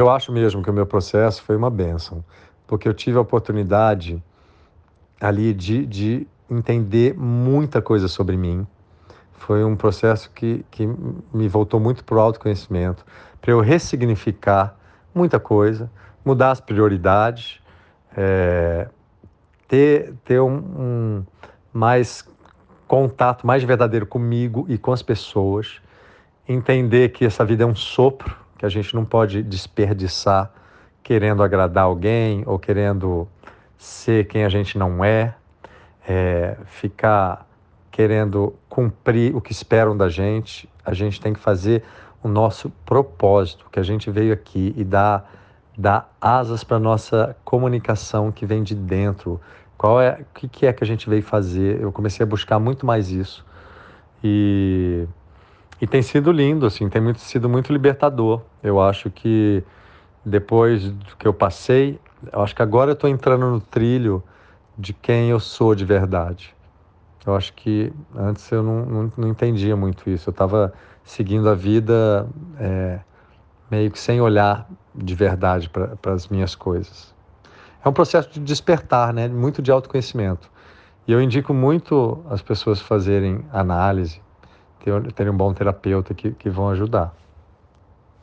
Eu acho mesmo que o meu processo foi uma benção, porque eu tive a oportunidade ali de, de entender muita coisa sobre mim. Foi um processo que, que me voltou muito para o autoconhecimento, para eu ressignificar muita coisa, mudar as prioridades, é, ter, ter um, um mais contato mais verdadeiro comigo e com as pessoas, entender que essa vida é um sopro, que a gente não pode desperdiçar querendo agradar alguém ou querendo ser quem a gente não é, é ficar querendo cumprir o que esperam da gente. A gente tem que fazer o nosso propósito, que a gente veio aqui e dar, asas para nossa comunicação que vem de dentro, qual é, o que é que a gente veio fazer? Eu comecei a buscar muito mais isso. E, e tem sido lindo, assim, tem muito, sido muito libertador. Eu acho que depois do que eu passei, eu acho que agora eu estou entrando no trilho de quem eu sou de verdade. Eu acho que antes eu não, não, não entendia muito isso. Eu estava seguindo a vida é, meio que sem olhar de verdade para as minhas coisas é um processo de despertar, né? Muito de autoconhecimento. E eu indico muito as pessoas fazerem análise, terem um bom terapeuta que, que vão ajudar.